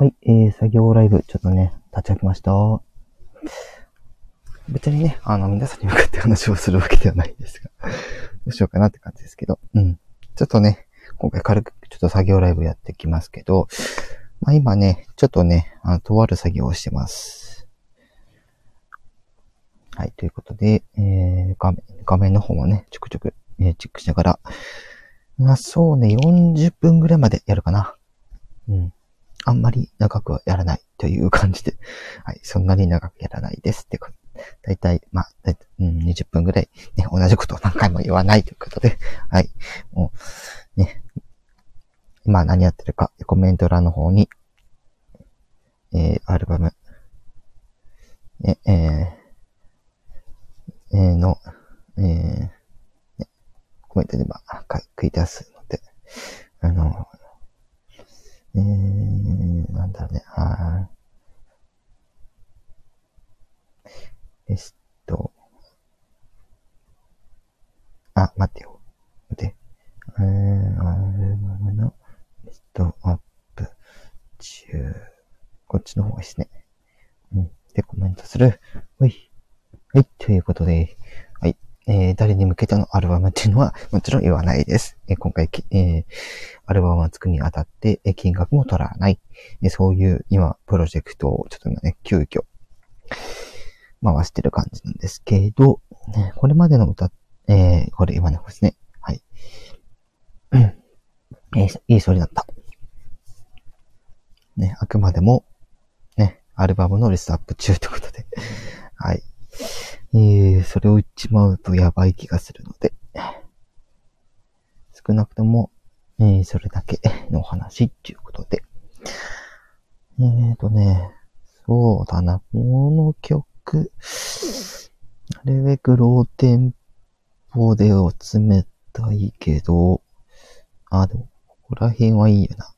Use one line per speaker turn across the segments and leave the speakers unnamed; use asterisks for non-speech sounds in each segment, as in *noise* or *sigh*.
はい、えー、作業ライブ、ちょっとね、立ち上げました。別にね、あの、皆さんに向かって話をするわけではないですが、どうしようかなって感じですけど、うん。ちょっとね、今回軽くちょっと作業ライブやってきますけど、まあ今ね、ちょっとね、あの、とある作業をしてます。はい、ということで、えー、画面、画面の方もね、ちょくちょく、えー、チェックしながら、まあそうね、40分ぐらいまでやるかな。うん。あんまり長くはやらないという感じで、*laughs* はい、そんなに長くやらないですってこと。だいたい、まあ、だいたい、うん、20分ぐらい、ね、同じことを何回も言わないということで、*laughs* はい、もう、ね、今何やってるか、コメント欄の方に、えー、アルバム、え、えー、えー、の、えー、コメントでまあ、書いてますので、あの、えー、なんだろうね、あえっと、あ、待ってよ。待って。えー、アルバムのリストアップ中。こっちの方がいいですね。うん。で、コメントする。ほい。はい。ということで、はい。えー、誰に向けてのアルバムっていうのはもちろん言わないです。えー、今回、えー、アルバムを作るにあたって、えー、金額も取らない。えー、そういう今、プロジェクトをちょっとね、急遽、回してる感じなんですけど、ね、これまでの歌、えー、これ今のですね。はい。*clears throat* えー、いいそりだった。ね、あくまでも、ね、アルバムのリストアップ中ということで、はい。えー、それを言っちまうとやばい気がするので、少なくとも、えー、それだけの話っていうことで。えーとね、そうだな、この曲、なるべくローテンポでを詰めたいけど、あ、でも、ここら辺はいいよな。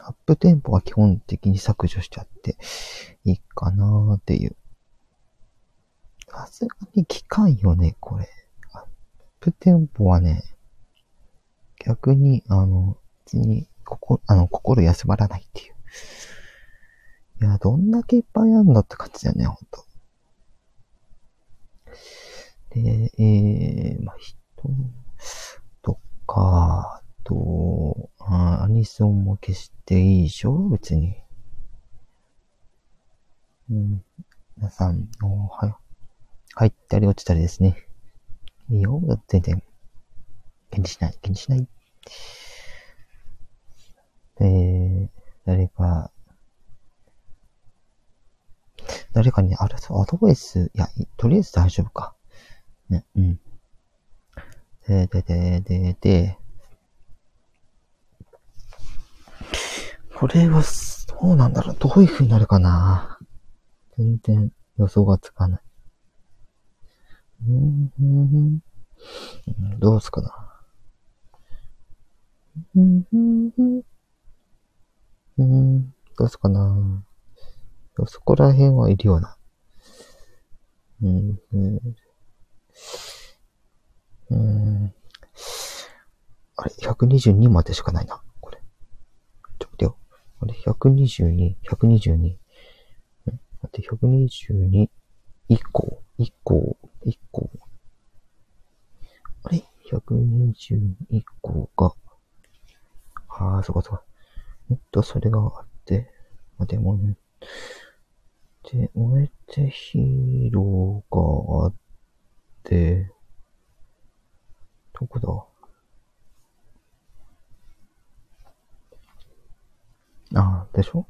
アップテンポは基本的に削除しちゃっていいかなーっていう。さすがに効かんよね、これ。アップテンポはね、逆に、あの、別に、ここ、あの、心休まらないっていう。いや、どんだけいっぱいあるんだって感じだよね、ほんと。で、えー、まあ、人とか、と、あアニソンも消していいでしょ？別に。うん。皆さん、おはよ。入ったり落ちたりですね。いいよ、全然。気にしない、気にしない。で、誰か、誰かに、あれ、アドバイス、いや、とりあえず大丈夫か。ね、うん。で、で、で、で、で、これは、どうなんだろう？どういう風になるかな？全然予想がつかない。うん、うん、どうすかな？うん、どうすかな。そこら辺はいるような。うん、うん、うん。あれ、122までしかないな、これ。ちょっと待ってよ。あれ、122、122。ん待って、122以降、以降、1個。あれ ?120 以降が、ああ、そこそこ。えっと、それがあって、まあでもね、で、燃えてヒーローがあって、どこだ？ああ、でしょ？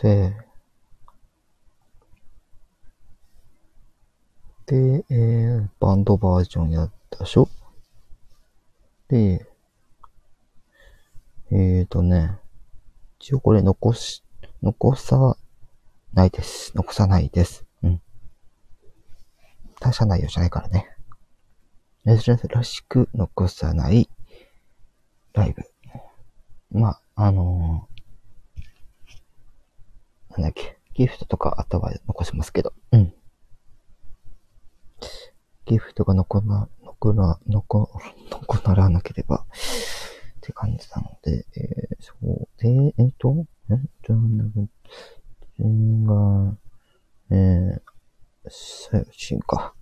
で、で、えー、バンドバージョンやったでしょ？で、えーとね、一応これ残し、残さないです。残さないです。うん。大した内容じゃないからね。珍しく残さないライブ。まあ、あのー、なんだっけ、ギフトとかあった場合残しますけど、うん。ギフトが残ら、残ら、残、*laughs* 残らなければ、って感じなので、えー、そう。で、えっと、え？っと、なんか、全が、えー、最新か。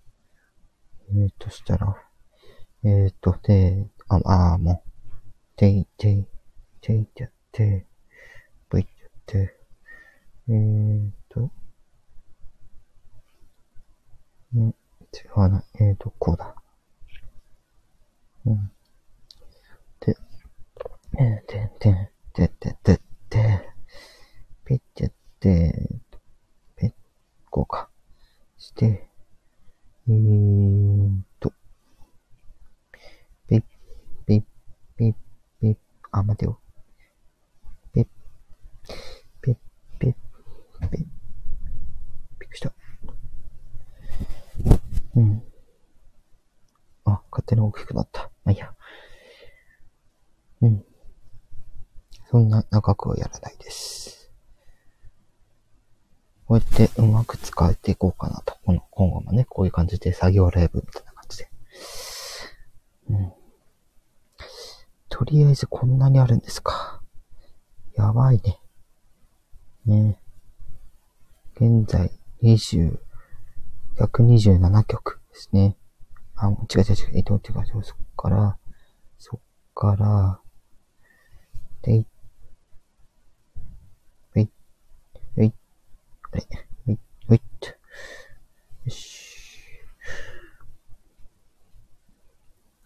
えーとしたら、えーと、で、あ、あー、もう、てい、てい、ていてやって、ぶいってやって、えーと、ね、違うな、えーと、こうだ。うん。てんてん、てん、てん、てん、て、て、て、ピッてやって、ペッ、こうか。して、えーと、ピッ、ピッ、ピッ、ピッ、あ、待てよ。ピッ、ピッ、ピッ、ピッ、びっくりした。うん。あ、勝手に大きくなった。まあ、いいや。うん。そんな長くはやらないです。こうやってうまく使えていこうかなと。この今後もね、こういう感じで作業ライブみたいな感じで。うん。とりあえずこんなにあるんですか。やばいね。ね現在20、127曲ですね。あ、違う違う違う。えっと、違う違う。そっから、そっから、でい、えい、えい、あれ、えい、えいっと。よし。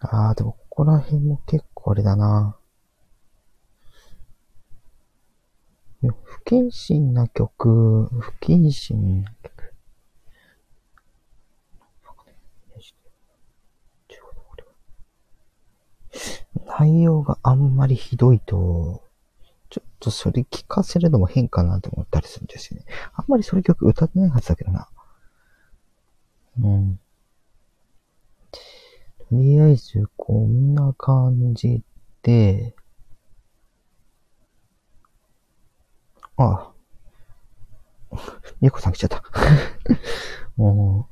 あー、でもここら辺も結構あれだな。いや不謹慎な曲、不謹慎な曲。内容があんまりひどいと、ちょっとそれ聞かせるのも変かなと思ったりするんですよね。あんまりそういう曲歌ってないはずだけどな。うん。とりあえず、こんな感じで、ああ。みゆこさん来ちゃった。*laughs* も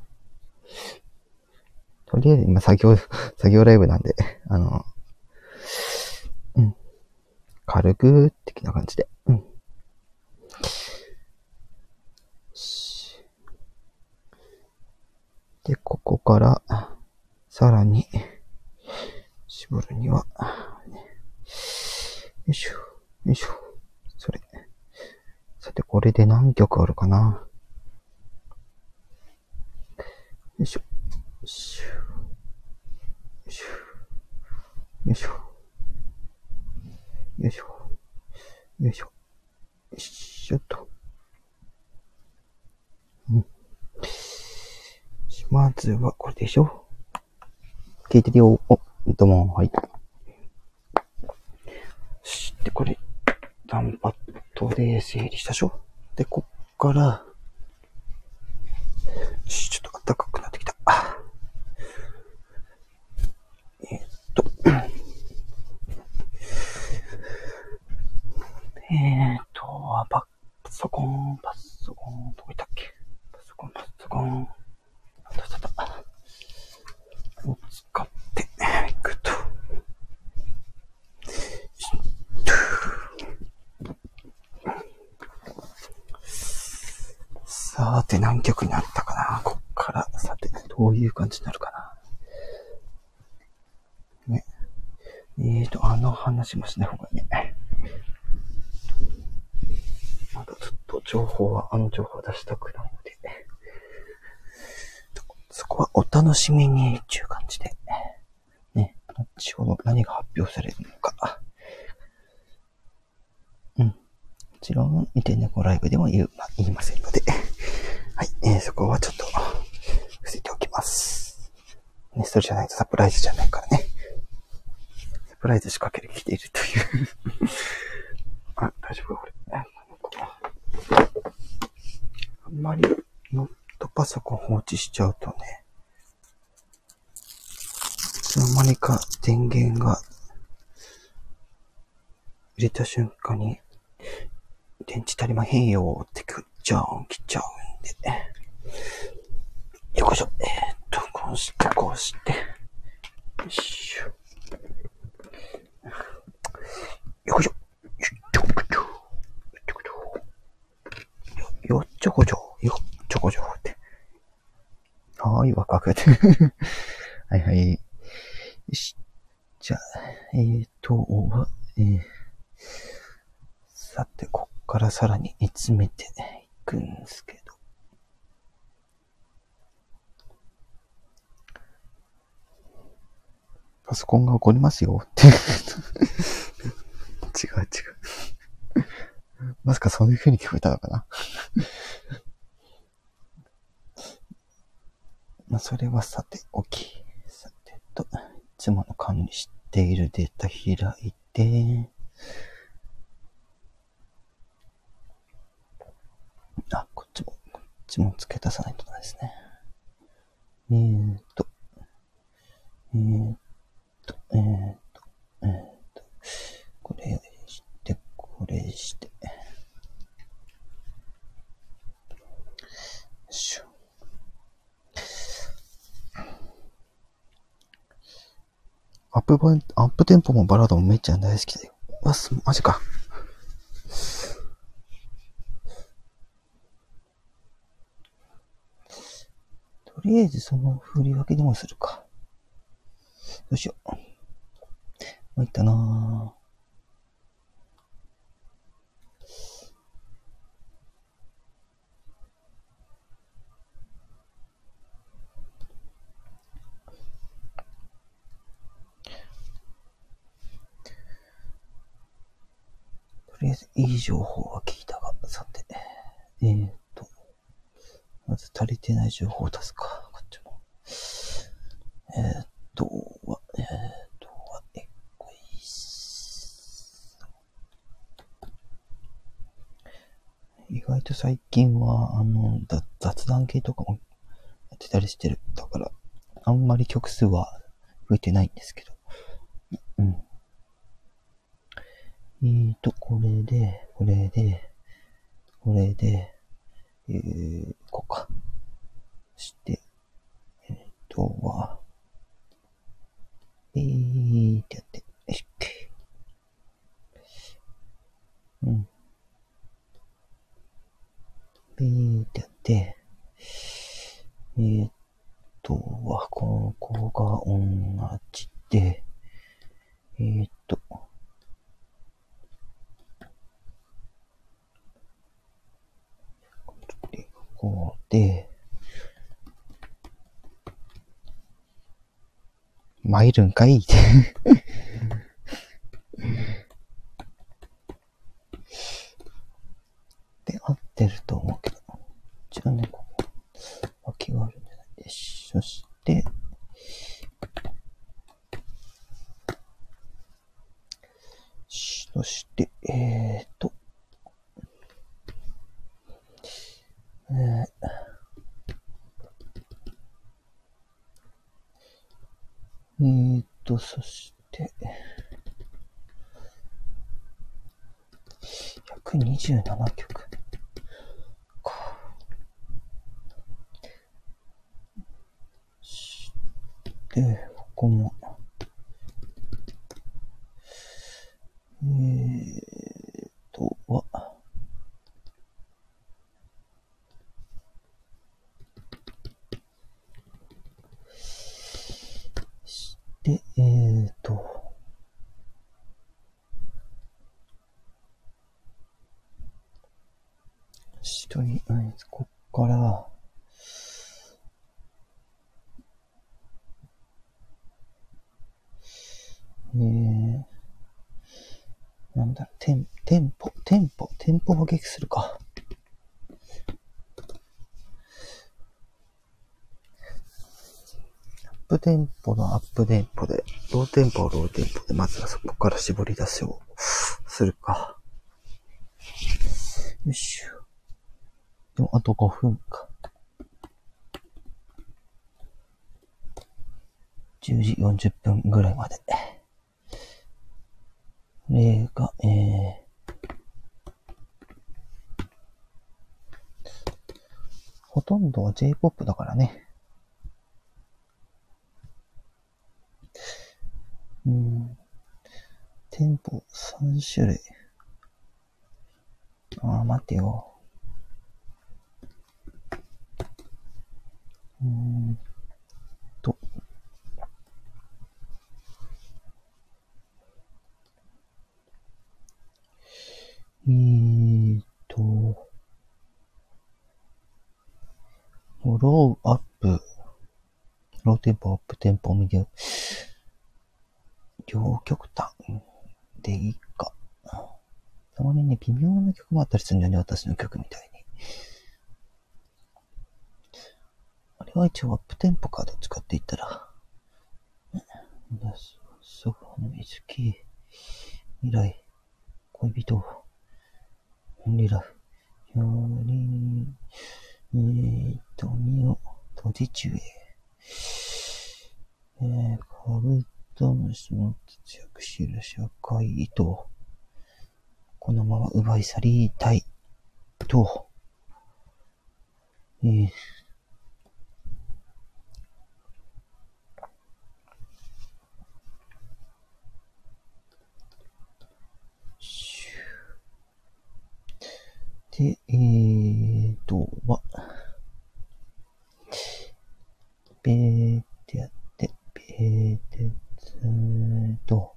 う、とりあえず今作業、作業ライブなんで、あの、軽く的な感じで。うん。で、ここから、さらに、絞るには、よいしょ、よいしょ、それ。さて、これで何曲あるかな、よいしょ、よいしょ、よいしょ、よいしょ、よいしょ、よいしょっと。うん。まずは、これでしょ聞いてるよ。お、どうも、はい。し、で、これ、ダンパッドで整理したでしょで、こっから、し、ちょっと暖かくなってきた。あえーっと、えーっと、パソコン、パソコン、どこ行ったっけ？パソコン、パソコン、あったあった？った。を使って？いくと。さて、何曲になったかな？こっから、さて、どういう感じになるかな？ね。えーと、あの話もしない方いいね。まだちょっと情報は、あの情報は出したくないので。そこはお楽しみにっていう感じで。ね。後ほど何が発表されるのか。うん。もちろん、見て猫ライブでも言う、まあ、言いませんので。はい。えー、そこはちょっと、伏せておきます。ね、それじゃないとサプライズじゃないからね。サプライズ仕掛け置しちゃうとね、いつの間にか電源が入れた瞬間に、電池足りまへんよってくっちゃうん、来ちゃうんで。よこしょ。えー、っと、こうして、こうして。よいしょ。よこしょ。よっちょこちょ。よっちょこちょ。って。はーい、若くて。*laughs* はいはい。よし。じゃあ、えーと、えー、さて、こっからさらに煮詰めていくんですけど。パソコンが怒りますよって *laughs* 違う違う *laughs* まさかそういう風に聞こえたのかな？まあ、それはさておき。さてと、いつもの管理しているデータ開いて、あ、こっちも、こっちも付け足さないとダメですね。えーと、えーと、えーと、えーと、これして、これして。よいしょ。アップバン、アップテンポもバラードもめっちゃ大好きだよ。わ、す、マジか。とりあえずその振り分けでもするか。どうしよう。参ったなぁ。りあえずいい情報は聞いたが、さて、えー、っと、まず足りてない情報を出すか、こっちも。えー、っと、は、えー、っと、は、えっこい意外と最近は、あの、雑談系とかもやってたりしてる。だから、あんまり曲数は増えてないんですけど。えーと、これで、これで、これで、えー、こうか。して、えーとは、えーってやって、よし、うん。えーってやって、えーとは、ここが同じで、えーと、こうで、参るんかい？っ *laughs* てで、合ってると思うけど。じゃあね、ここ、脇があるんじゃないでし。そして、そして、えーと、えー、えー、っと、そして、127曲。で、ここも、えー、っと、は、で、えーと、下に、こっから、えー、なんだ、テン、テンポ、テンポ、テンポを撃するか。アップテンポのアップテンポで、ローテンポはローテンポで、まずはそこから絞り出しをするか。よいしょ。でも、あと5分か。10時40分ぐらいまで。これが、えー、ほとんどは J-POP だからね。うん。店舗3種類。ああ、待ってよ。うーんと。えーと、ローアップ、ローテンポ、アップテンポ、ミディ、両極端でいいか。たまにね、微妙な曲もあったりするんだよね、私の曲みたいに。あれは一応アップテンポかどっちかって言ったら、ソファの水木、未来、恋人、オンリラフ、より、えーと、身を閉じ中へ。ええー、カブトムシの活躍しる社会と、このまま奪い去りたい、と、えー、で、えーと、は、べーってやって、べーって、つーと、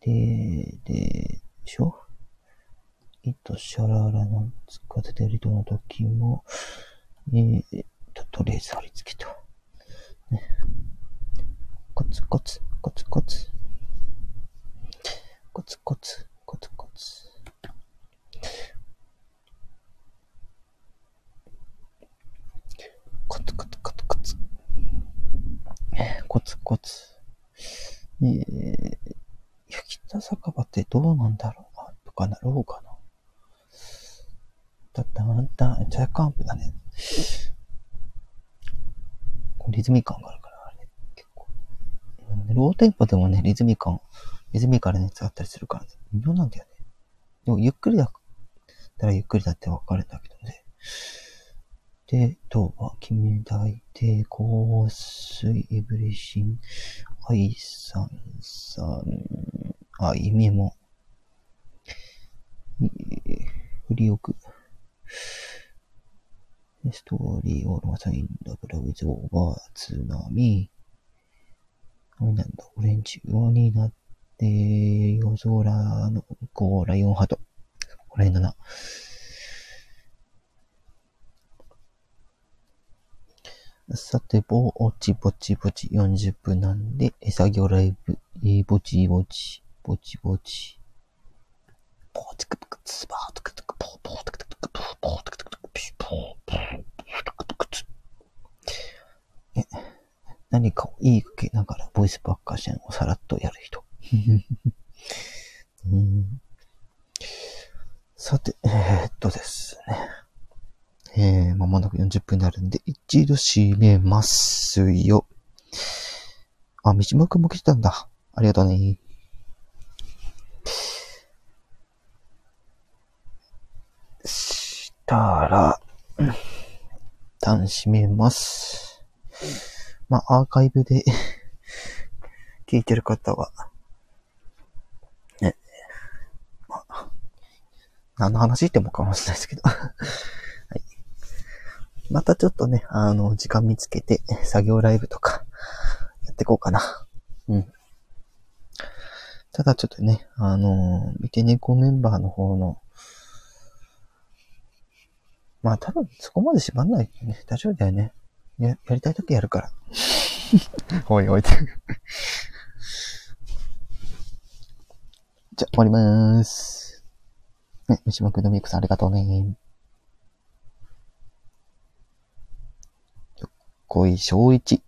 で、で、しょ。いとシャララのつかせてる人の時も、えーと、とりあえず貼り付けた。ね、コツコツ、コツコツ、コツコツ、コツコツ。コツコツコツコツ。コツコツ。えー、焼き田酒場ってどうなんだろうなとかなろうかな。だったんだ、ジャイカンプだね。リズミカンがあるから、あれ、結構。ローテンポでもね、リズミカン、リズミカルなやつあったりするからね、微妙なんだよね。でも、ゆっくりだったらゆっくりだってわかるんだけどね。で、とは、君抱いて、香水、エブリシン、愛さんさん、あ、意味も、振り置く。ストーリーオールマサインダブルウィズオーバー津波。なんだ、オレンジ色になって、夜空の向こうライオンハート。これだな。さて、ぼちぼちぼち40分なんで、作業ライブ、えー、ぼちぼち、ぼちぼち。何かを言いかけながらボイスパッカーションをさらっとやる人。さて、えー、っとですね。えー、まもなく40分になるんで、一度閉めますよ。あ、三島くも来てたんだ。ありがとうね。したら、うん一旦閉めます。まあ、アーカイブで *laughs* 聞いてる方は、ね、まあ、何の話ってもかもしれないですけど *laughs* はいまたちょっとね、あの、時間見つけて、作業ライブとか、やっていこうかな。うん。ただちょっとね、あの、見て猫メンバーの方の、まあ多分そこまで縛んないね。大丈夫だよね。や、やりたいときやるから。*laughs* おいおい。*laughs* じゃ、終わりまーす。ね、三島くんのミクさんありがとうね。小井正一。